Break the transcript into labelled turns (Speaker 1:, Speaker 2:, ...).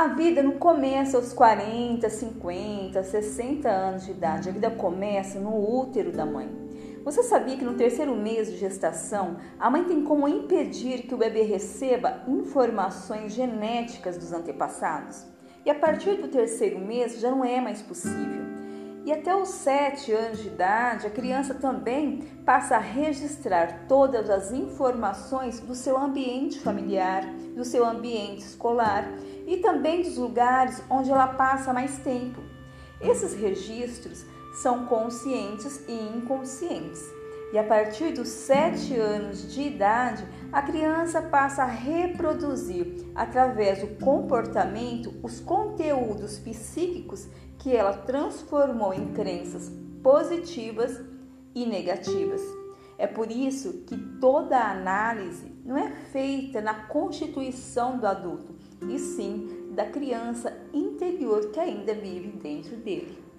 Speaker 1: A vida não começa aos 40, 50, 60 anos de idade. A vida começa no útero da mãe. Você sabia que no terceiro mês de gestação, a mãe tem como impedir que o bebê receba informações genéticas dos antepassados? E a partir do terceiro mês já não é mais possível. E até os 7 anos de idade, a criança também passa a registrar todas as informações do seu ambiente familiar, do seu ambiente escolar e também dos lugares onde ela passa mais tempo. Esses registros são conscientes e inconscientes. E a partir dos 7 anos de idade, a criança passa a reproduzir, através do comportamento, os conteúdos psíquicos que ela transformou em crenças positivas e negativas. É por isso que toda análise não é feita na constituição do adulto, e sim da criança interior que ainda vive dentro dele.